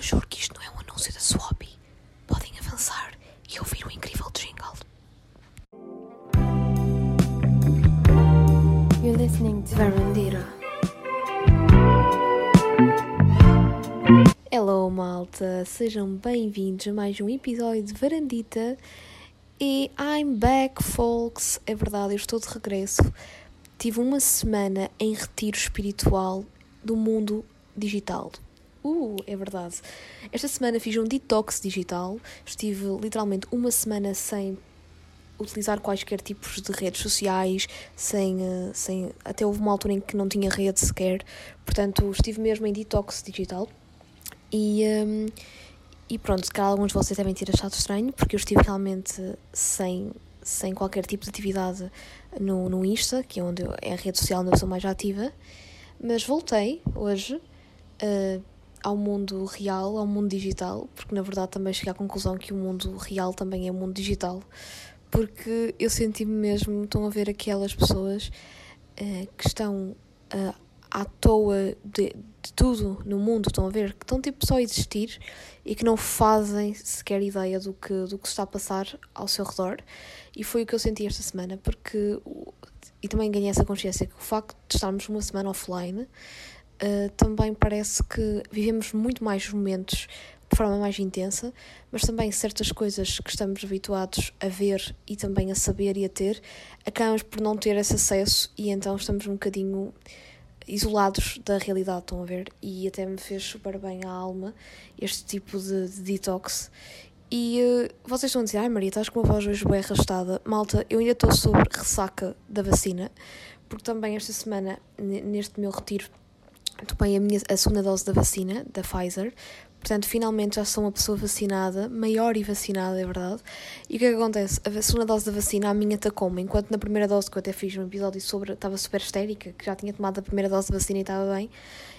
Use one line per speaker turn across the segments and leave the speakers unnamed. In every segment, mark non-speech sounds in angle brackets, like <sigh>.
eu juro que isto não é um anúncio da Swappy. Podem avançar e ouvir o incrível jingle.
You're listening to
Verandira. Hello, malta! Sejam bem-vindos a mais um episódio de Varandita. E I'm back, folks! É verdade, eu estou de regresso. Tive uma semana em retiro espiritual do mundo digital. Uh, é verdade. Esta semana fiz um detox digital. Estive literalmente uma semana sem utilizar quaisquer tipos de redes sociais, sem, eh, sem até houve uma altura em que não tinha rede sequer. Portanto, estive mesmo em detox digital. E, um, e pronto, se calhar alguns de vocês devem ter achado estranho, porque eu estive realmente sem, sem qualquer tipo de atividade no, no Insta, que é, onde eu, é a rede social onde eu sou mais ativa. Mas voltei hoje uh, ao mundo real, ao mundo digital, porque na verdade também cheguei à conclusão que o mundo real também é mundo digital, porque eu senti-me mesmo, estão a ver aquelas pessoas uh, que estão uh, à toa de, de, tudo no mundo, estão a ver, que estão tipo só a existir e que não fazem sequer ideia do que, do que está a passar ao seu redor. E foi o que eu senti esta semana, porque. E também ganhei essa consciência que o facto de estarmos uma semana offline uh, também parece que vivemos muito mais momentos de forma mais intensa, mas também certas coisas que estamos habituados a ver e também a saber e a ter, acabamos por não ter esse acesso e então estamos um bocadinho isolados da realidade, estão a ver? E até me fez super bem à alma este tipo de, de detox. E uh, vocês estão a dizer, ai Maria, estás com uma voz hoje bem arrastada. Malta, eu ainda estou sobre ressaca da vacina, porque também esta semana, neste meu retiro, tomei a, minha, a segunda dose da vacina, da Pfizer. Portanto, finalmente já sou uma pessoa vacinada, maior e vacinada, é verdade. E o que é que acontece? A segunda dose da vacina, a minha atacou-me. Enquanto na primeira dose, que eu até fiz um episódio sobre, estava super histérica, que já tinha tomado a primeira dose da vacina e estava bem.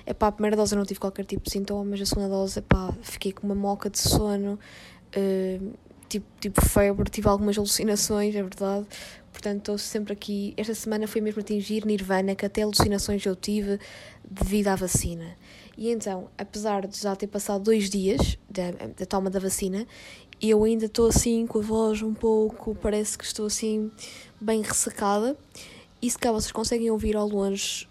É pá, a primeira dose eu não tive qualquer tipo de sintoma, mas a segunda dose, é pá, fiquei com uma moca de sono, uh, tipo, tipo febre, tive algumas alucinações, é verdade. Portanto, estou sempre aqui. Esta semana foi mesmo atingir Nirvana, que até alucinações eu tive devido à vacina. E então, apesar de já ter passado dois dias da, da toma da vacina, eu ainda estou assim com a voz um pouco, parece que estou assim bem ressacada. E se cá vocês conseguem ouvir ao longe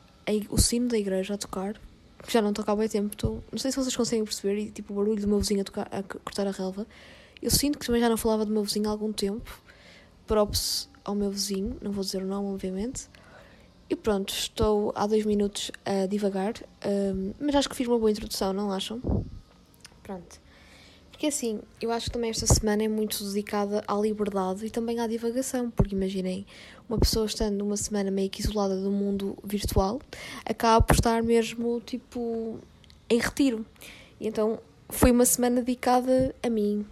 o sino da igreja a tocar, que já não toca há bem tempo, estou, não sei se vocês conseguem perceber, e tipo o barulho do meu vizinho a, tocar, a cortar a relva. Eu sinto que também já não falava do meu vizinho há algum tempo. Props ao meu vizinho, não vou dizer o nome, obviamente. E pronto, estou há dois minutos a divagar, um, mas acho que fiz uma boa introdução, não acham? Pronto. Porque assim, eu acho que também esta semana é muito dedicada à liberdade e também à divagação, porque imaginem, uma pessoa estando uma semana meio que isolada do mundo virtual, acaba por estar mesmo, tipo, em retiro. E então foi uma semana dedicada a mim,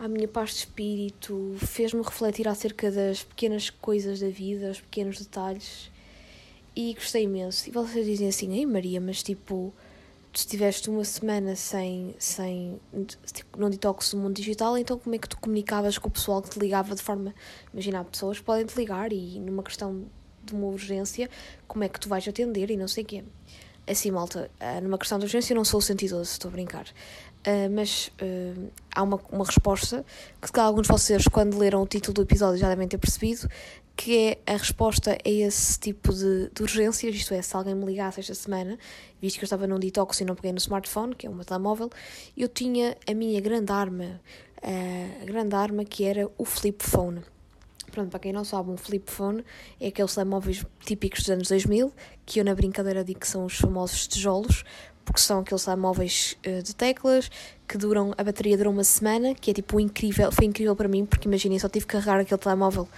à minha paz de espírito, fez-me refletir acerca das pequenas coisas da vida, os pequenos detalhes e gostei imenso. E vocês dizem assim, ei Maria, mas tipo, tu estiveste uma semana sem, sem tipo, não detox no mundo digital, então como é que tu comunicavas com o pessoal que te ligava de forma. Imagina, pessoas podem te ligar e numa questão de uma urgência, como é que tu vais atender e não sei o quê. Assim, malta, ah, numa questão de urgência eu não sou o 112, estou a brincar. Uh, mas uh, há uma, uma resposta que se calhar alguns de vocês, quando leram o título do episódio, já devem ter percebido, que é a resposta a esse tipo de, de urgências, isto é, se alguém me ligasse esta semana, visto que eu estava num detox e não peguei no smartphone, que é meu telemóvel, eu tinha a minha grande arma, uh, a grande arma que era o flip phone. Pronto, para quem não sabe, um flip phone é aqueles telemóveis típicos dos anos 2000, que eu na brincadeira digo que são os famosos tijolos, porque são aqueles telemóveis uh, de teclas que duram, a bateria dura uma semana, que é tipo incrível, foi incrível para mim, porque imaginem, só tive que carregar aquele telemóvel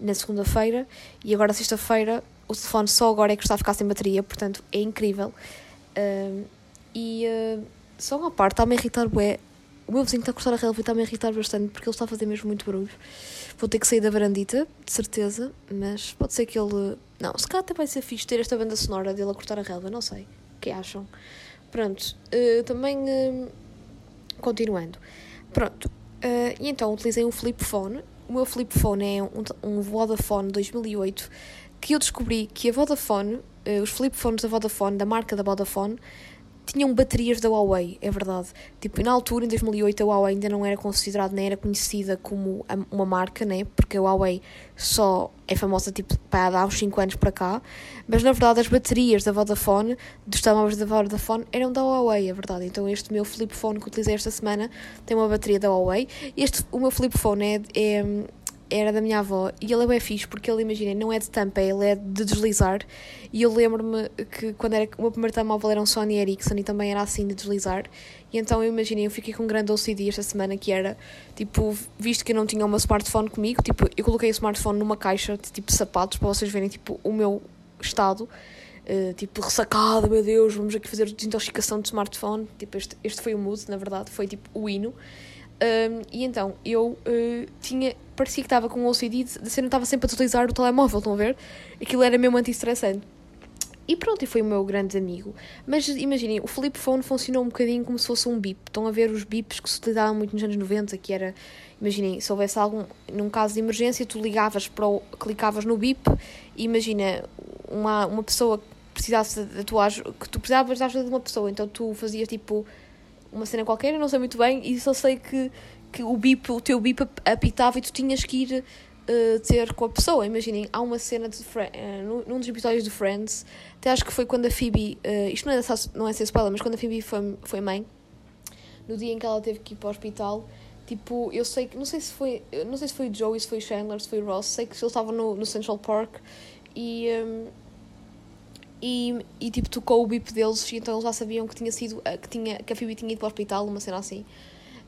na segunda-feira e agora sexta-feira o telefone só agora é que está a ficar sem bateria, portanto é incrível. Uh, e uh, só uma parte, está-me a irritar bué. O meu vizinho está a cortar a relva e está-me a irritar bastante porque ele está a fazer mesmo muito barulho. Vou ter que sair da varandita, de certeza, mas pode ser que ele. Não, se calhar até vai ser fixe ter esta banda sonora dele a cortar a relva, não sei. O que acham? Pronto, uh, também uh, continuando. Pronto, uh, e então utilizei um flip phone. O meu flip phone é um, um Vodafone 2008 que eu descobri que a Vodafone, os flip phones da Vodafone, da marca da Vodafone, tinham baterias da Huawei, é verdade. Tipo, na altura, em 2008, a Huawei ainda não era considerada, nem era conhecida como uma marca, né? Porque a Huawei só é famosa, tipo, para há uns 5 anos para cá. Mas, na verdade, as baterias da Vodafone, dos telemóveis da Vodafone, eram da Huawei, é verdade. Então, este meu flip phone que utilizei esta semana tem uma bateria da Huawei. Este, o meu flip phone é, é era da minha avó e ele é bem fixe porque ele, imaginem, não é de tampa, ele é de deslizar. E eu lembro-me que quando era, o meu primeiro telemóvel era um Sony Ericsson e também era assim de deslizar. E então eu imaginei, eu fiquei com um grande OCD esta semana que era, tipo, visto que eu não tinha meu smartphone comigo, tipo, eu coloquei o smartphone numa caixa de tipo sapatos para vocês verem, tipo, o meu estado. Uh, tipo, ressacado, meu Deus, vamos aqui fazer desintoxicação de smartphone. Tipo, este, este foi o mood, na verdade, foi tipo o hino. Um, e então eu uh, tinha, parecia que estava com um OCD de não estava sempre a utilizar o telemóvel, estão a ver? Aquilo era mesmo anti-estressante. E pronto, e foi o meu grande amigo. Mas imaginem, o flip phone funcionou um bocadinho como se fosse um bip. Estão a ver os bips que se utilizavam muito nos anos 90, que era, imaginem, se houvesse algum, num caso de emergência, tu ligavas para o, clicavas no bip e imagina, uma, uma pessoa que precisasse da tua ajuda, que tu precisavas da ajuda de uma pessoa, então tu fazias tipo uma cena qualquer, não sei muito bem, e só sei que, que o bip, o teu bip apitava e tu tinhas que ir uh, ter com a pessoa. Imaginem, há uma cena de uh, num dos episódios de Friends, até acho que foi quando a Phoebe, uh, isto não é, não é ser spoiler, mas quando a Phoebe foi, foi mãe, no dia em que ela teve que ir para o hospital, tipo, eu sei que, não sei se foi, não sei se foi Joey, se foi Chandler, se foi Ross, sei que eles estavam no, no Central Park e... Um, e, e tipo tocou o bip deles e então eles já sabiam que tinha sido que, tinha, que a Phoebe tinha ido para o hospital, uma cena assim.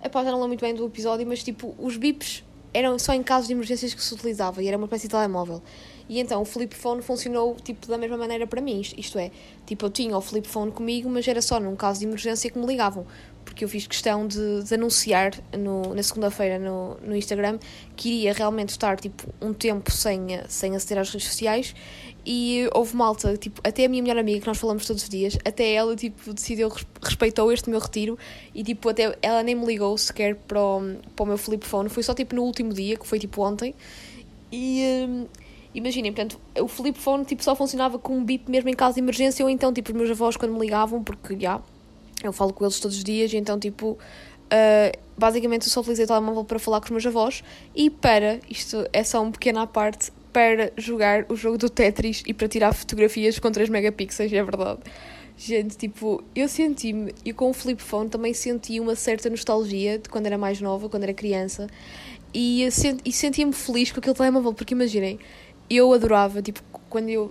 Epá, já não lembro muito bem do episódio, mas tipo, os bips eram só em casos de emergências que se utilizava e era uma espécie de telemóvel. E então o flip phone funcionou tipo da mesma maneira para mim, isto é, tipo eu tinha o flip phone comigo, mas era só num caso de emergência que me ligavam, porque eu fiz questão de, de anunciar no, na segunda-feira no, no Instagram que iria realmente estar tipo um tempo sem, sem aceder às redes sociais e houve malta, tipo, até a minha melhor amiga, que nós falamos todos os dias, até ela, tipo, decidiu, respeitou este meu retiro e, tipo, até ela nem me ligou sequer para o, para o meu flip phone, foi só, tipo, no último dia, que foi, tipo, ontem. E um, imaginem, portanto, o flip phone, tipo, só funcionava com um bip mesmo em caso de emergência ou então, tipo, os meus avós quando me ligavam, porque, já, eu falo com eles todos os dias e então, tipo, uh, basicamente eu só utilizei o telemóvel para falar com os meus avós e para, isto é só uma pequena parte, para jogar o jogo do Tetris e para tirar fotografias com 3 megapixels, é verdade. Gente, tipo, eu senti-me, e com o flip phone também senti uma certa nostalgia de quando era mais nova, quando era criança, e, e sentia-me feliz com aquele telemóvel, porque imaginem, eu adorava, tipo, quando eu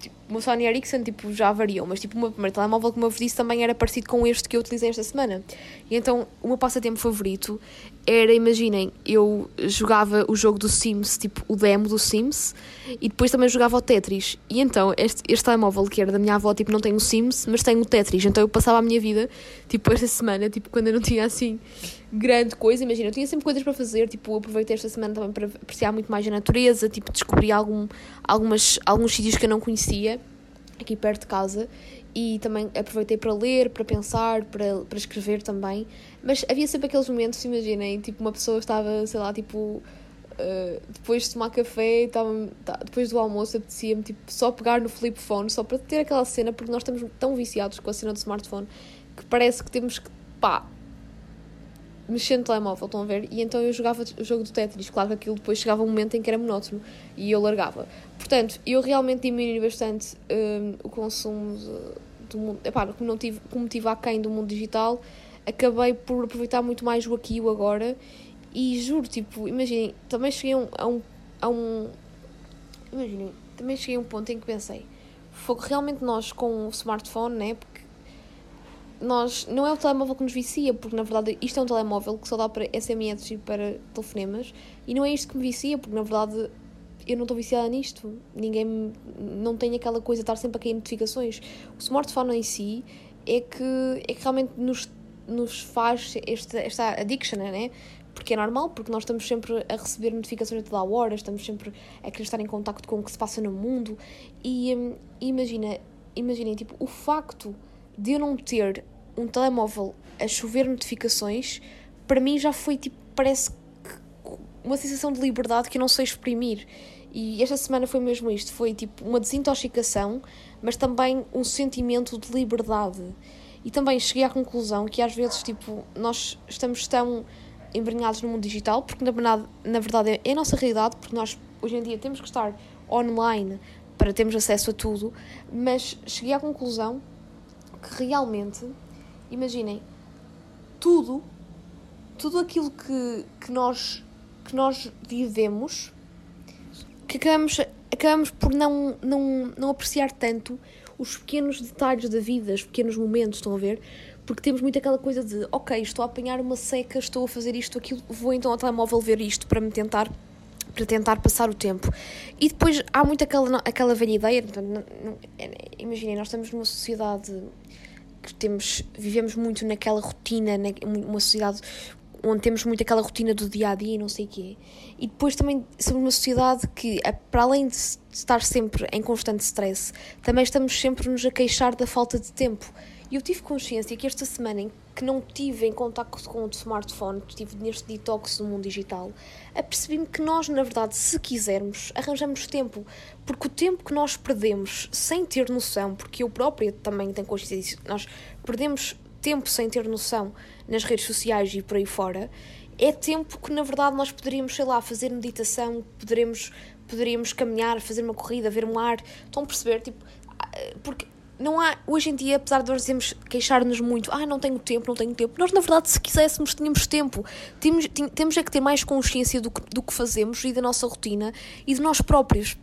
tipo, meu Sony Ericsson tipo, já variou, mas tipo, o meu primeiro telemóvel, como eu vos disse, também era parecido com este que eu utilizei esta semana. E então, o meu passatempo favorito era, imaginem, eu jogava o jogo do Sims, tipo o demo do Sims, e depois também jogava o Tetris. E então, este, este telemóvel que era da minha avó, tipo, não tem o Sims, mas tem o Tetris. Então eu passava a minha vida, tipo, esta semana, tipo, quando eu não tinha assim grande coisa, imagina, eu tinha sempre coisas para fazer, tipo, aproveitei esta semana também para apreciar muito mais a natureza, tipo, descobri algum, algumas, alguns sítios que eu não conhecia, aqui perto de casa, e também aproveitei para ler, para pensar, para, para escrever também. Mas havia sempre aqueles momentos, imaginem, tipo, uma pessoa estava, sei lá, tipo, uh, depois de tomar café, estava, tá, depois do almoço, apetecia-me, tipo, só pegar no flip phone, só para ter aquela cena, porque nós estamos tão viciados com a cena do smartphone que parece que temos que, pá, mexer no telemóvel, estão a ver? E então eu jogava o jogo do Tetris. Claro que aquilo depois chegava um momento em que era monótono e eu largava. Portanto, eu realmente diminui bastante um, o consumo de, do mundo. Epá, como, não tive, como tive aquém do mundo digital, acabei por aproveitar muito mais o aqui e o agora. E juro, tipo, imaginem, também cheguei a um. A um imaginem, também cheguei a um ponto em que pensei. Foi realmente nós com o smartphone, né? Porque nós não é o telemóvel que nos vicia, porque na verdade isto é um telemóvel que só dá para SMS e para telefonemas, e não é isto que me vicia, porque na verdade eu não estou viciada nisto. Ninguém não tem aquela coisa de estar sempre a cair notificações. O smartphone em si é que, é que realmente nos, nos faz esta, esta addiction, né? Porque é normal, porque nós estamos sempre a receber notificações a toda a hora, estamos sempre a querer estar em contacto com o que se passa no mundo. E hum, imagina, imaginem, tipo, o facto de eu não ter um telemóvel a chover notificações, para mim já foi tipo, parece uma sensação de liberdade que eu não sei exprimir. E esta semana foi mesmo isto: foi tipo uma desintoxicação, mas também um sentimento de liberdade. E também cheguei à conclusão que às vezes, tipo, nós estamos tão embrenhados no mundo digital, porque na verdade, na verdade é a nossa realidade, porque nós hoje em dia temos que estar online para termos acesso a tudo, mas cheguei à conclusão que realmente, imaginem, tudo, tudo aquilo que, que, nós, que nós vivemos, que acabamos, acabamos por não, não, não apreciar tanto os pequenos detalhes da vida, os pequenos momentos, estão a ver? Porque temos muito aquela coisa de, ok, estou a apanhar uma seca, estou a fazer isto, aquilo, vou então ao telemóvel ver isto para me tentar para tentar passar o tempo. E depois há muito aquela, aquela velha ideia, é, imaginem, nós estamos numa sociedade que temos, vivemos muito naquela rotina, uma sociedade onde temos muito aquela rotina do dia a dia e não sei o quê. E depois também somos uma sociedade que, para além de estar sempre em constante stress, também estamos sempre nos a queixar da falta de tempo. E eu tive consciência que esta semana em que não tive em contato com o smartphone, estive neste detox do mundo digital, apercebi-me que nós, na verdade, se quisermos, arranjamos tempo. Porque o tempo que nós perdemos sem ter noção, porque eu própria também tenho consciência disso, nós perdemos tempo sem ter noção nas redes sociais e por aí fora, é tempo que na verdade nós poderíamos, sei lá, fazer meditação, poderíamos, poderíamos caminhar, fazer uma corrida, ver um ar. Estão a perceber? Tipo, ah, porque não há, hoje em dia, apesar de nós dizermos, queixar-nos muito, ah, não tenho tempo, não tenho tempo, nós na verdade, se quiséssemos, tínhamos tempo. Temos, temos é que ter mais consciência do que, do que fazemos e da nossa rotina e de nós próprios.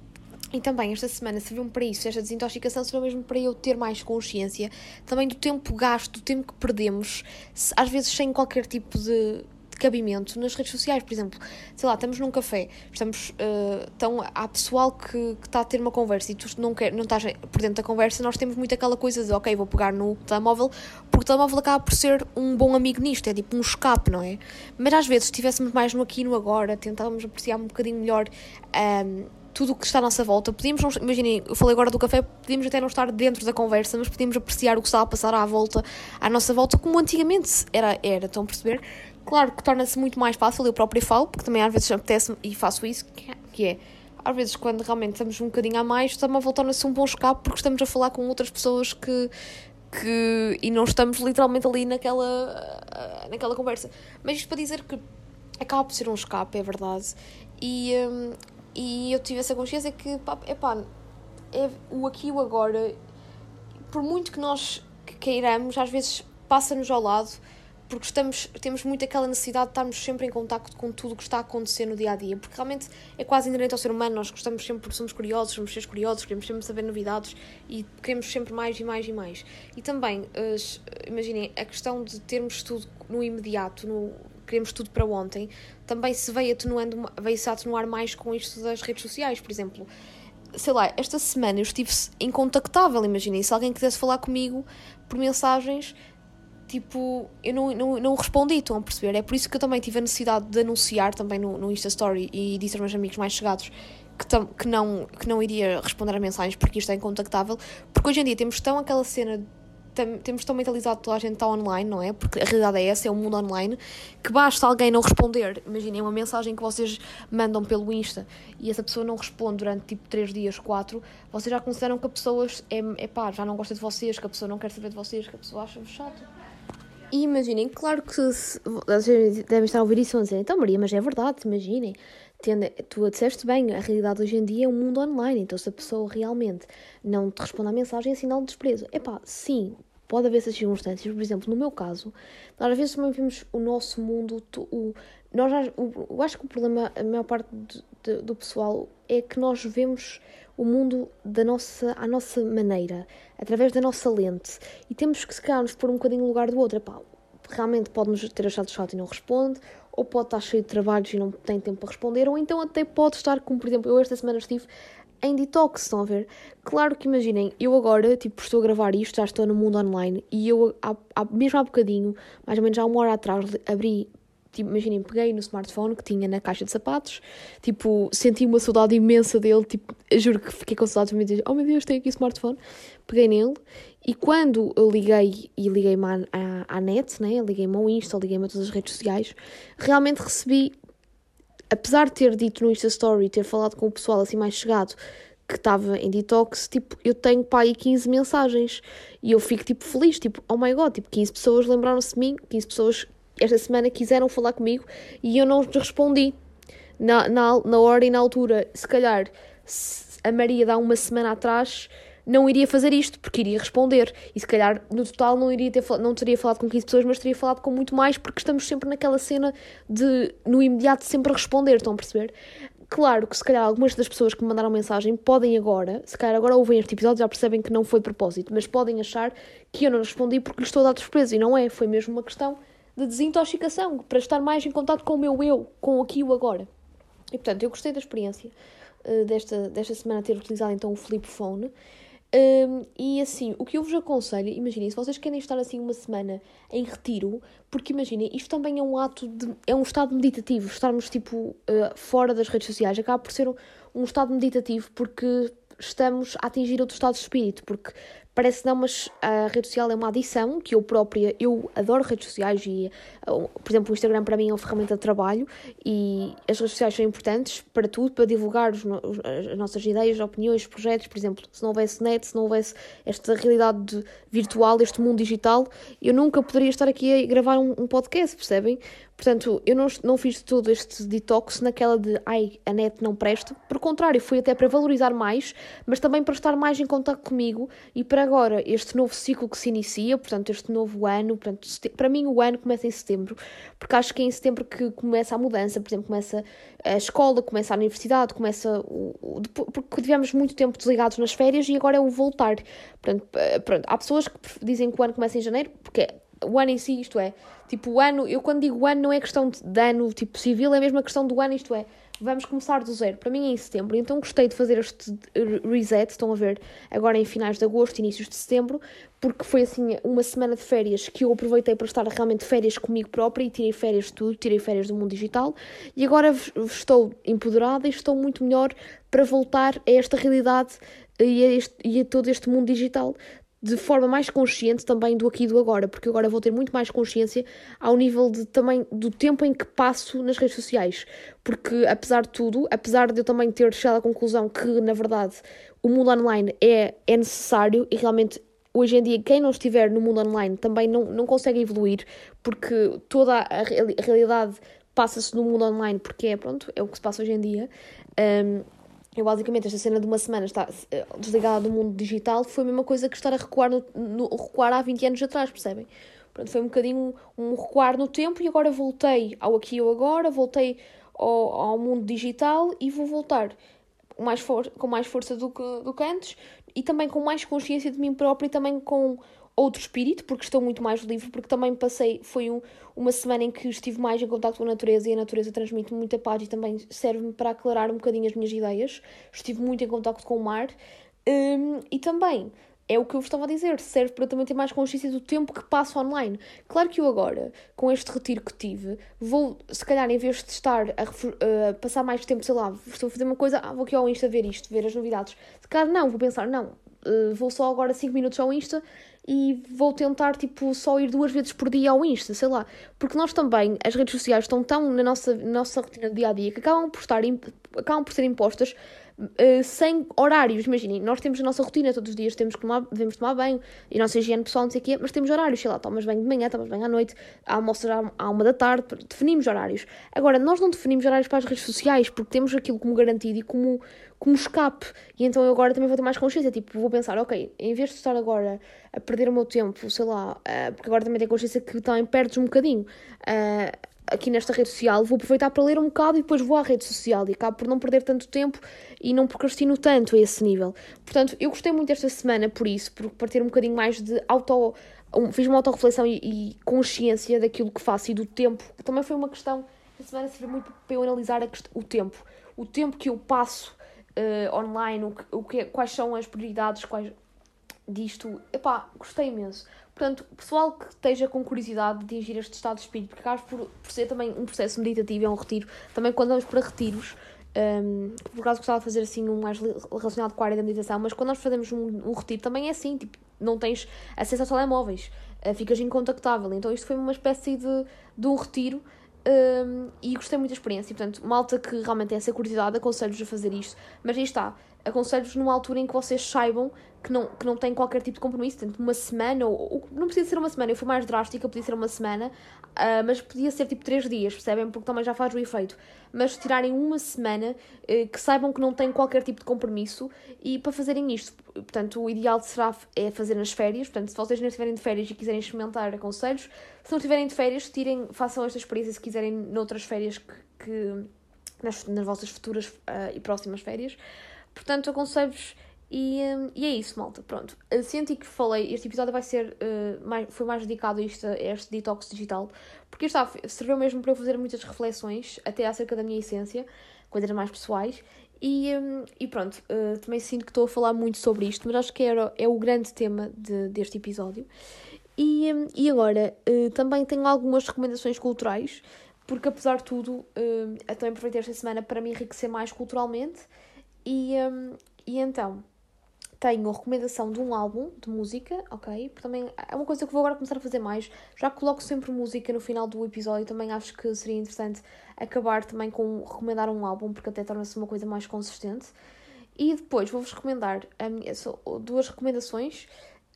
E também esta semana serviu-me para isso, esta desintoxicação serviu mesmo para eu ter mais consciência também do tempo gasto, do tempo que perdemos, às vezes sem qualquer tipo de, de cabimento nas redes sociais, por exemplo, sei lá, estamos num café, estamos, uh, então há pessoal que, está a ter uma conversa e tu não, quer, não estás por dentro da conversa, nós temos muito aquela coisa de, ok, vou pegar no telemóvel, porque o telemóvel acaba por ser um bom amigo nisto, é tipo um escape, não é? Mas às vezes, se estivéssemos mais no aqui e no agora, tentávamos apreciar um bocadinho melhor... Um, ehm, tudo o que está à nossa volta. Podíamos, imaginem, eu falei agora do café, podíamos até não estar dentro da conversa, mas podíamos apreciar o que está a passar à volta, à nossa volta, como antigamente era, era estão a perceber? Claro que torna-se muito mais fácil, eu próprio falo, porque também às vezes apetece e faço isso, que é, às vezes quando realmente estamos um bocadinho a mais, estamos a voltar-se um bom escape porque estamos a falar com outras pessoas que, que e não estamos literalmente ali naquela, naquela conversa. Mas isto para dizer que acaba por ser um escape, é verdade. E, hum, e eu tive essa consciência que, pá, epá, é o aqui e o agora, por muito que nós queiramos, às vezes passa-nos ao lado, porque estamos, temos muito aquela necessidade de estarmos sempre em contacto com tudo o que está a acontecer no dia a dia, porque realmente é quase inerente ao ser humano, nós gostamos sempre, porque somos curiosos, somos seres curiosos, queremos sempre saber novidades e queremos sempre mais e mais e mais. E também, imaginem, a questão de termos tudo no imediato, no, queremos tudo para ontem, também se veio atenuando, veio-se a atenuar mais com isto das redes sociais, por exemplo. Sei lá, esta semana eu estive incontactável, imaginem, se alguém quisesse falar comigo por mensagens, tipo, eu não, não, não respondi, estão a perceber? É por isso que eu também tive a necessidade de anunciar também no, no Insta Story e disse aos meus amigos mais chegados que, tam, que, não, que não iria responder a mensagens porque isto é incontactável, porque hoje em dia temos tão aquela cena temos tão mentalizado que toda a gente está online, não é? Porque a realidade é essa, é o um mundo online, que basta alguém não responder. Imaginem uma mensagem que vocês mandam pelo Insta e essa pessoa não responde durante tipo 3 dias, 4, vocês já consideram que a pessoa é, é pá, já não gosta de vocês, que a pessoa não quer saber de vocês, que a pessoa acha chato. E imaginem, claro que vocês devem estar a ouvir isso e dizer, então Maria, mas é verdade, imaginem. Tende, tu disseste bem, a realidade hoje em dia é um mundo online, então se a pessoa realmente não te responde à mensagem é sinal de desprezo. Epá, sim, pode haver essas circunstâncias. Por exemplo, no meu caso, nós às vezes também vemos o nosso mundo, o, nós, o, eu acho que o problema, a maior parte do pessoal, é que nós vemos o mundo da nossa, à nossa maneira, através da nossa lente, e temos que se calhar nos pôr um bocadinho no lugar do outro. Epá, realmente pode-nos ter achado chato e não responde, ou pode estar cheio de trabalhos e não tem tempo para responder, ou então até pode estar, como por exemplo, eu esta semana estive em detox, estão a ver? Claro que imaginem, eu agora, tipo, estou a gravar isto, já estou no mundo online e eu, mesmo há bocadinho, mais ou menos há uma hora atrás, abri, tipo, imaginem, peguei no smartphone que tinha na caixa de sapatos, tipo, senti uma saudade imensa dele, tipo, juro que fiquei com saudades de dizer, oh meu Deus, tenho aqui o smartphone, peguei nele e quando eu liguei e liguei-me à, à, à, net, né, liguei-me ao Insta, liguei-me a todas as redes sociais, realmente recebi apesar de ter dito no Insta Story, ter falado com o pessoal assim mais chegado, que estava em detox, tipo, eu tenho pá aí 15 mensagens e eu fico tipo feliz, tipo, oh my god, tipo, 15 pessoas lembraram-se de mim, 15 pessoas esta semana quiseram falar comigo e eu não respondi na, na, na hora e na altura. Se calhar, se a Maria dá uma semana atrás não iria fazer isto, porque iria responder. E se calhar, no total, não, iria ter, não teria falado com 15 pessoas, mas teria falado com muito mais, porque estamos sempre naquela cena de, no imediato, sempre responder, estão a perceber? Claro que se calhar algumas das pessoas que me mandaram mensagem podem agora, se calhar agora ouvem este episódio já percebem que não foi propósito, mas podem achar que eu não respondi porque lhe estou a dar surpresa, e não é, foi mesmo uma questão de desintoxicação, para estar mais em contato com o meu eu, com aqui o agora. E portanto, eu gostei da experiência uh, desta, desta semana ter utilizado então o flip phone. Um, e assim, o que eu vos aconselho, imaginem, se vocês querem estar assim uma semana em retiro, porque imaginem, isto também é um ato de. é um estado meditativo, estarmos tipo uh, fora das redes sociais, acaba por ser um, um estado meditativo porque estamos a atingir outro estado de espírito, porque Parece não, mas a rede social é uma adição que eu própria, eu adoro redes sociais e, por exemplo, o Instagram para mim é uma ferramenta de trabalho e as redes sociais são importantes para tudo, para divulgar os, as nossas ideias, opiniões, projetos, por exemplo, se não houvesse net, se não houvesse esta realidade virtual, este mundo digital, eu nunca poderia estar aqui a gravar um, um podcast, percebem? Portanto, eu não, não fiz todo este detox naquela de ai, a net não presta. Por contrário, foi até para valorizar mais, mas também para estar mais em contato comigo e para agora este novo ciclo que se inicia, portanto, este novo ano. Portanto, para mim, o ano começa em setembro, porque acho que é em setembro que começa a mudança. Por exemplo, começa a escola, começa a universidade, começa o, o porque tivemos muito tempo desligados nas férias e agora é o voltar. Portanto, pronto, há pessoas que dizem que o ano começa em janeiro, porque o ano em si, isto é, tipo, o ano, eu quando digo ano não é questão de ano, tipo, civil, é mesmo a questão do ano, isto é, vamos começar do zero. Para mim é em setembro, então gostei de fazer este reset, estão a ver, agora em finais de agosto, inícios de setembro, porque foi assim uma semana de férias que eu aproveitei para estar realmente férias comigo própria e tirei férias de tudo, tirei férias do mundo digital e agora estou empoderada e estou muito melhor para voltar a esta realidade e a, este, e a todo este mundo digital de forma mais consciente também do aqui e do agora, porque agora vou ter muito mais consciência ao nível de também do tempo em que passo nas redes sociais. Porque apesar de tudo, apesar de eu também ter chegado à conclusão que, na verdade, o mundo online é, é necessário e realmente hoje em dia quem não estiver no mundo online também não, não consegue evoluir, porque toda a, a realidade passa-se no mundo online, porque é, pronto, é o que se passa hoje em dia. Um, eu basicamente esta cena de uma semana estar eh, desligada do mundo digital foi a mesma coisa que estar a recuar, no, no, recuar há 20 anos atrás, percebem? Pronto, foi um bocadinho um, um recuar no tempo e agora voltei ao aqui ao agora, voltei ao, ao mundo digital e vou voltar mais for, com mais força do que, do que antes e também com mais consciência de mim própria e também com outro espírito, porque estou muito mais livre, porque também passei, foi um, uma semana em que estive mais em contato com a natureza e a natureza transmite muita paz e também serve-me para aclarar um bocadinho as minhas ideias. Estive muito em contato com o mar um, e também é o que eu vos estava a dizer, serve para também ter mais consciência do tempo que passo online. Claro que eu agora, com este retiro que tive, vou, se calhar, em vez de estar a passar mais tempo, sei lá, estou a fazer uma coisa, ah, vou aqui ao Insta ver isto, ver as novidades. Se calhar não, vou pensar, não, uh, vou só agora 5 minutos ao Insta e vou tentar, tipo, só ir duas vezes por dia ao Insta, sei lá. Porque nós também, as redes sociais estão tão na nossa, nossa rotina do dia a dia que acabam por, estar, acabam por ser impostas uh, sem horários. Imaginem, nós temos a nossa rotina todos os dias, temos que tomar, devemos tomar banho e nossa higiene pessoal, não sei o quê, mas temos horários, sei lá, tomas banho de manhã, tomas banho à noite, almoças à uma da tarde, definimos horários. Agora, nós não definimos horários para as redes sociais porque temos aquilo como garantido e como como escape. E então eu agora também vou ter mais consciência. Tipo, vou pensar, ok, em vez de estar agora a perder o meu tempo, sei lá, uh, porque agora também tenho consciência que também perdes um bocadinho uh, aqui nesta rede social, vou aproveitar para ler um bocado e depois vou à rede social e acabo por não perder tanto tempo e não procrastino tanto a esse nível. Portanto, eu gostei muito desta semana por isso, por, para ter um bocadinho mais de auto. Um, fiz uma autorreflexão e, e consciência daquilo que faço e do tempo. Também foi uma questão. Esta semana serviu muito para eu analisar o tempo. O tempo que eu passo uh, online, o que, o que, quais são as prioridades quais, disto. Epá, gostei imenso. Portanto, pessoal que esteja com curiosidade de atingir este estado de espírito, porque acaba por, por ser também um processo meditativo, é um retiro. Também quando vamos para retiros, um, por acaso gostava de fazer assim um mais relacionado com a área da meditação, mas quando nós fazemos um, um retiro também é assim, tipo, não tens acesso a telemóveis, uh, ficas incontactável. Então isto foi uma espécie de, de um retiro um, e gostei muito da experiência. Portanto, malta que realmente tem essa curiosidade, aconselho-vos a fazer isto. Mas aí está. Aconselho-vos numa altura em que vocês saibam que não, que não têm qualquer tipo de compromisso, tanto uma semana, ou, ou, não precisa ser uma semana, eu fui mais drástica, podia ser uma semana, uh, mas podia ser tipo três dias, percebem? Porque também já faz o efeito. Mas tirarem uma semana, uh, que saibam que não têm qualquer tipo de compromisso e para fazerem isto. Portanto, o ideal será é fazer nas férias, portanto, se vocês não estiverem de férias e quiserem experimentar aconselhos, se não estiverem de férias, tirem, façam esta experiência se quiserem noutras férias que, que nas, nas vossas futuras uh, e próximas férias. Portanto, aconselho-vos e, um, e, é isso, malta. Pronto. Senti que falei, este episódio vai ser, uh, mais, foi mais dedicado a, isto, a este detox digital, porque está, serviu mesmo para eu fazer muitas reflexões, até acerca da minha essência, coisas mais pessoais. E, um, e pronto, uh, também sinto que estou a falar muito sobre isto, mas acho que era, é o grande tema de, deste episódio. E, um, e agora, uh, também tenho algumas recomendações culturais, porque apesar de tudo, uh, também aproveitei esta semana para me enriquecer mais culturalmente. E, um, e então, tenho a recomendação de um álbum de música, ok? Também é uma coisa que vou agora começar a fazer mais. Já coloco sempre música no final do episódio, também acho que seria interessante acabar também com recomendar um álbum, porque até torna-se uma coisa mais consistente. E depois vou-vos recomendar minha, duas recomendações.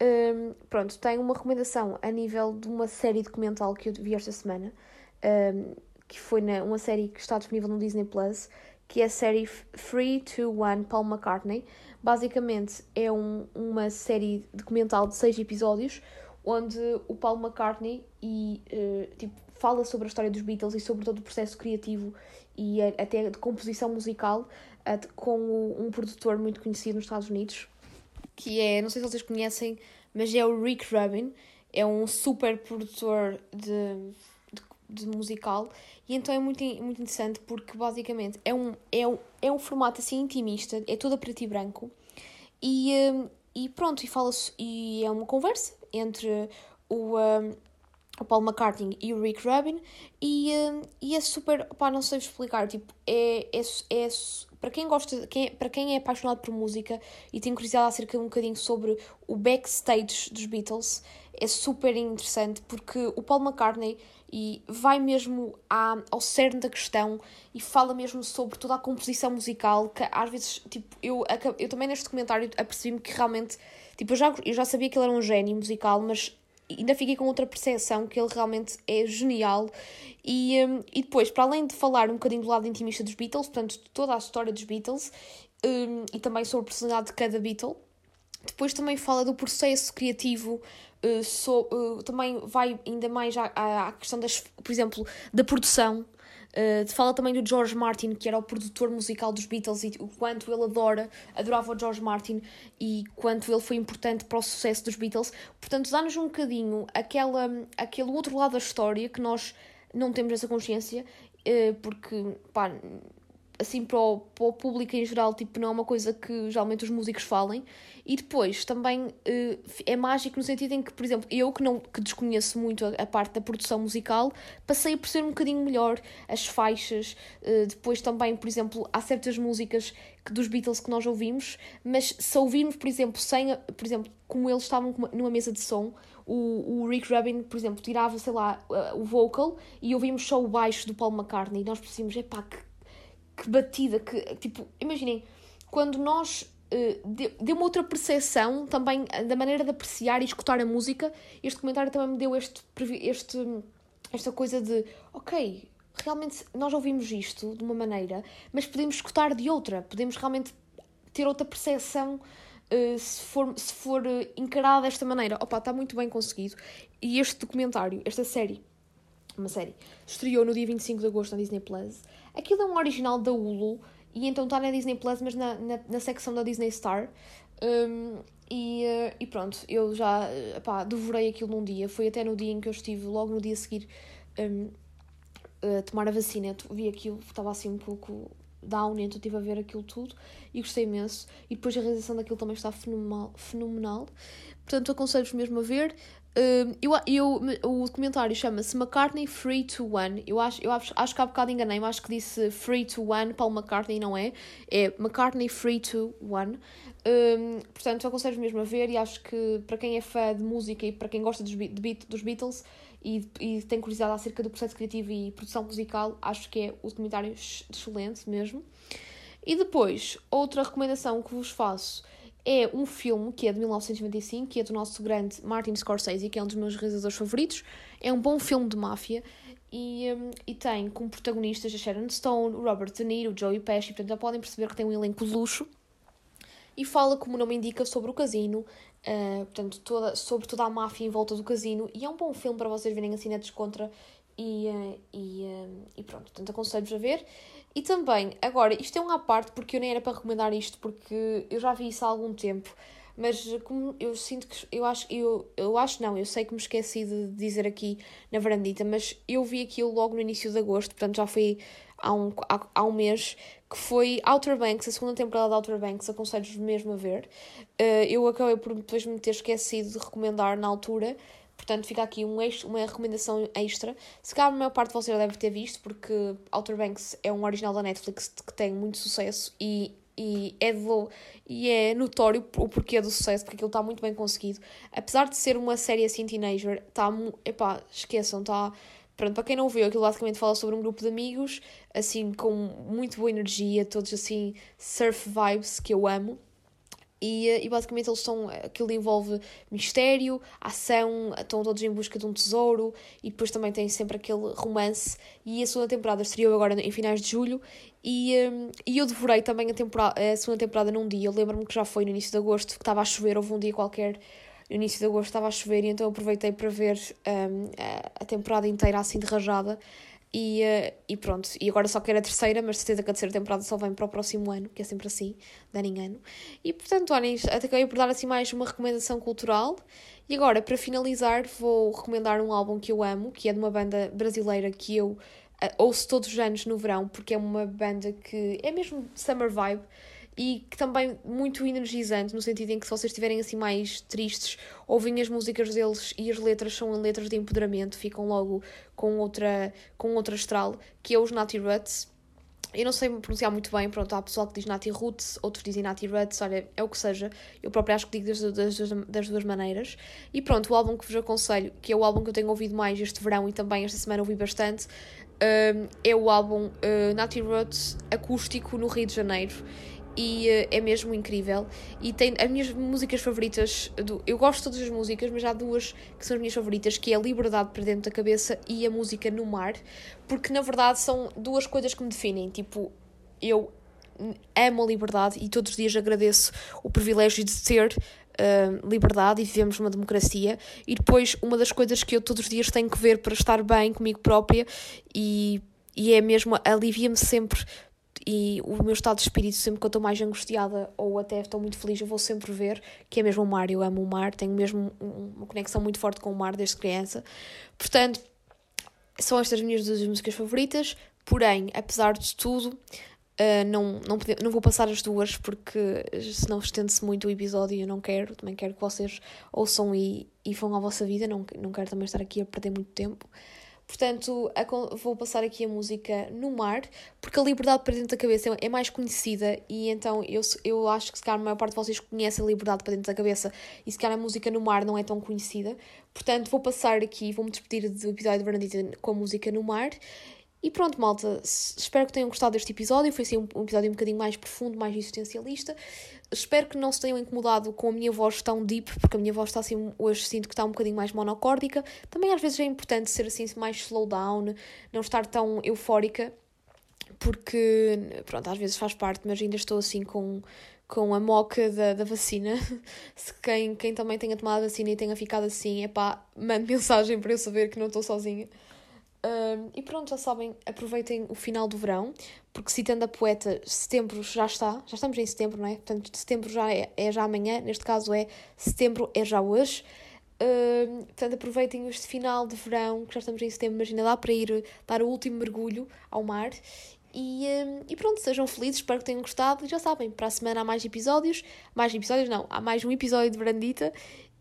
Um, pronto, tenho uma recomendação a nível de uma série documental que eu vi esta semana, um, que foi na, uma série que está disponível no Disney Plus, que é a série Free to One Paul McCartney. Basicamente é um, uma série documental de seis episódios onde o Paul McCartney e, uh, tipo, fala sobre a história dos Beatles e sobre todo o processo criativo e até de composição musical uh, com um produtor muito conhecido nos Estados Unidos, que é, não sei se vocês conhecem, mas é o Rick Rubin, é um super produtor de, de, musical e então é muito, muito interessante porque basicamente é um, é, um, é um formato assim intimista, é todo a preto e branco. E, um, e pronto, e, fala e é uma conversa entre o, um, o Paul McCartney e o Rick Rubin e, um, e é super, pá, não sei explicar, tipo, é, é, é para quem gosta, quem, para quem é apaixonado por música e tem curiosidade acerca um bocadinho sobre o backstage dos Beatles, é super interessante porque o Paul McCartney e vai mesmo à, ao cerne da questão e fala mesmo sobre toda a composição musical que às vezes, tipo, eu, eu também neste documentário apercebi-me que realmente, tipo, eu já, eu já sabia que ele era um gênio musical, mas ainda fiquei com outra percepção que ele realmente é genial e, um, e depois, para além de falar um bocadinho do lado intimista dos Beatles, portanto, toda a história dos Beatles um, e também sobre a personalidade de cada Beatle, depois também fala do processo criativo uh, uh, também vai ainda mais à, à questão das, por exemplo, da produção. Uh, fala também do George Martin, que era o produtor musical dos Beatles, e o quanto ele adora, adorava o George Martin e quanto ele foi importante para o sucesso dos Beatles. Portanto, dá-nos um bocadinho aquela, aquele outro lado da história que nós não temos essa consciência, uh, porque pá, assim para o, para o público em geral, tipo, não é uma coisa que geralmente os músicos falem. E depois também uh, é mágico no sentido em que, por exemplo, eu que não que desconheço muito a, a parte da produção musical, passei a perceber um bocadinho melhor as faixas. Uh, depois também, por exemplo, há certas músicas que, dos Beatles que nós ouvimos, mas se ouvirmos, por exemplo, sem, por exemplo, como eles estavam numa mesa de som, o, o Rick Rubin, por exemplo, tirava, sei lá, o vocal e ouvimos só o baixo do Paul McCartney e nós percebemos, epá, que que batida, que tipo, imaginem, quando nós uh, deu uma outra percepção também eh, da maneira de apreciar e escutar a música. Este comentário também me deu este, este, esta coisa de, ok, realmente nós ouvimos isto de uma maneira, mas podemos escutar de outra, podemos realmente ter outra percepção uh, se for, se for encarada desta maneira. Opa, está muito bem conseguido. E este documentário, esta série, uma série, estreou no dia 25 de agosto na Disney Plus. Aquilo é um original da Hulu e então está na Disney Plus, mas na, na, na secção da Disney Star. Um, e, uh, e pronto, eu já pá, devorei aquilo num dia. Foi até no dia em que eu estive, logo no dia a seguir, um, a tomar a vacina. Vi aquilo, estava assim um pouco down, então estive a ver aquilo tudo e gostei imenso. E depois a realização daquilo também está fenomenal. fenomenal. Portanto, aconselho-vos mesmo a ver. Uh, eu, eu, o documentário chama-se McCartney Free to One. Eu acho, eu acho, acho que há bocado enganei-me, acho que disse Free to One, Paul McCartney, não é? É McCartney Free to One. Um, portanto, aconselho mesmo a ver e acho que para quem é fã de música e para quem gosta dos, de, dos Beatles e, e tem curiosidade acerca do processo criativo e produção musical, acho que é o documentário excelente mesmo. E depois, outra recomendação que vos faço é um filme que é de 1995, que é do nosso grande Martin Scorsese, que é um dos meus realizadores favoritos. É um bom filme de máfia e, um, e tem como protagonistas a Sharon Stone, o Robert De Niro, o Joey Pesci, portanto já podem perceber que tem um elenco luxo. E fala, como o nome indica, sobre o casino, uh, portanto, toda, sobre toda a máfia em volta do casino. E é um bom filme para vocês verem assim na descontra. E, uh, e, uh, e pronto, portanto, aconselho-vos a ver. E também, agora, isto é um à parte, porque eu nem era para recomendar isto, porque eu já vi isso há algum tempo, mas como eu sinto que, eu acho, eu, eu acho não, eu sei que me esqueci de dizer aqui na varandita, mas eu vi aquilo logo no início de agosto, portanto já foi há um, há, há um mês, que foi Outer Banks, a segunda temporada de Outer Banks, aconselho-vos mesmo a ver. Uh, eu acabei por depois me ter esquecido de recomendar na altura, Portanto, fica aqui um extra, uma recomendação extra. Se calhar a maior parte de vocês deve ter visto, porque Outer Banks é um original da Netflix que tem muito sucesso e, e, é, e é notório o porquê do sucesso, porque aquilo está muito bem conseguido. Apesar de ser uma série assim teenager, está. Epá, esqueçam, está. Pronto, para quem não viu, aquilo basicamente fala sobre um grupo de amigos, assim, com muito boa energia, todos assim, surf vibes, que eu amo. E, eh, e basicamente eles estão. Aquilo envolve mistério, ação, estão todos em busca de um tesouro e depois também tem sempre aquele romance. E a segunda temporada estreou agora em finais de julho e, um, eh, e eu devorei também a, temporada, a segunda temporada num dia. Eu lembro-me que já foi no início de agosto, que estava a chover, houve um dia qualquer no início de agosto estava a chover e então aproveitei para ver um, eh, a temporada inteira assim de rajada. E, uh, e pronto, e agora só quero a terceira, mas certeza que a terceira temporada só vem para o próximo ano, que é sempre assim, de ano ano. E portanto, olhem, acabei por dar assim mais uma recomendação cultural. E agora, para finalizar, vou recomendar um álbum que eu amo, que é de uma banda brasileira que eu uh, ouço todos os anos no verão, porque é uma banda que é mesmo summer vibe e que também muito energizante, no sentido em que se vocês estiverem assim mais tristes, ouvem as músicas deles e as letras são letras de empoderamento, ficam logo com outra, com outra astral, que é os Natty Ruts. Eu não sei pronunciar muito bem, pronto, há pessoal que diz Natty Roots, outros dizem Natty Ruts, olha, é o que seja, eu próprio acho que digo das, das, das duas maneiras. E pronto, o álbum que vos aconselho, que é o álbum que eu tenho ouvido mais este verão e também esta semana ouvi bastante, uh, é o álbum uh, Natty Roots acústico no Rio de Janeiro e uh, é mesmo incrível. E tem as minhas músicas favoritas, do, eu gosto de todas as músicas, mas há duas que são as minhas favoritas, que é a Liberdade para dentro da cabeça e a música no mar, porque na verdade são duas coisas que me definem, tipo, eu amo a liberdade e todos os dias agradeço o privilégio de ter uh, liberdade e vivemos numa democracia. E depois, uma das coisas que eu todos os dias tenho que ver para estar bem comigo própria e, e é mesmo, alivia-me sempre e o meu estado de espírito, sempre que eu estou mais angustiada ou até estou muito feliz, eu vou sempre ver que é mesmo o mar. Eu amo o mar, tenho mesmo uma conexão muito forte com o mar desde criança. Portanto, são estas minhas duas músicas favoritas. Porém, apesar de tudo, uh, não, não, não vou passar as duas porque senão estende-se muito o episódio e eu não quero. Também quero que vocês ouçam e, e vão à vossa vida. Não, não quero também estar aqui a perder muito tempo. Portanto, vou passar aqui a música No Mar, porque a Liberdade para Dentro da Cabeça é mais conhecida e então eu, eu acho que se calhar a maior parte de vocês conhece a Liberdade para Dentro da Cabeça e se calhar a música No Mar não é tão conhecida. Portanto, vou passar aqui, vou-me despedir do episódio de Bernadita com a música No Mar e pronto, malta, espero que tenham gostado deste episódio. Foi assim um, um, episódio um bocadinho mais profundo, mais existencialista. Espero que não se tenham incomodado com a minha voz tão deep, porque a minha voz está assim, hoje sinto que está um bocadinho mais monocórdica. Também às vezes é importante ser assim mais slow down, não estar tão eufórica, porque, pronto, às vezes faz parte, mas ainda estou assim com, com a moca da, da vacina. <laughs> Se quem, quem também tenha tomado a vacina e tenha ficado assim, é pá, mande mensagem para eu saber que não estou sozinha. Um, e pronto, já sabem, aproveitem o final do verão, porque citando a poeta, setembro já está, já estamos em setembro, não é? Portanto, setembro já é, é já amanhã, neste caso é setembro é já hoje. Um, portanto, aproveitem este final de verão, que já estamos em setembro, imagina, dá para ir dar o último mergulho ao mar. E, um, e pronto, sejam felizes, espero que tenham gostado. E já sabem, para a semana há mais episódios. Mais episódios, não, há mais um episódio de Brandita.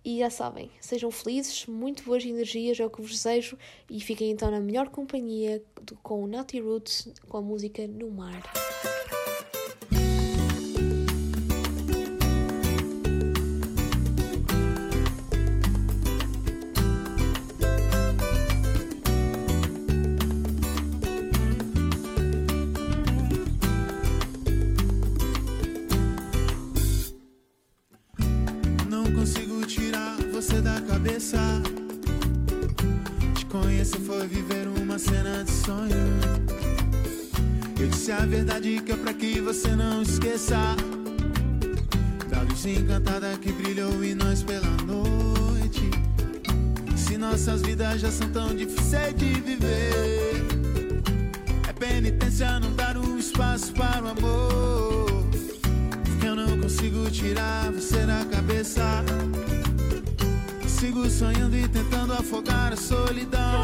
E já sabem, sejam felizes, muito boas energias, é o que vos desejo, e fiquem então na melhor companhia com o Naughty Roots, com a música No Mar.
Não consigo cabeça. Te conhecer foi viver uma cena de sonho. Eu disse a verdade que é pra que você não esqueça. Da luz encantada que brilhou em nós pela noite. Se nossas vidas já são tão difíceis de viver, é penitência não dar um espaço para o amor. Porque eu não consigo tirar você da cabeça. Sigo sonhando e tentando afogar a solidão.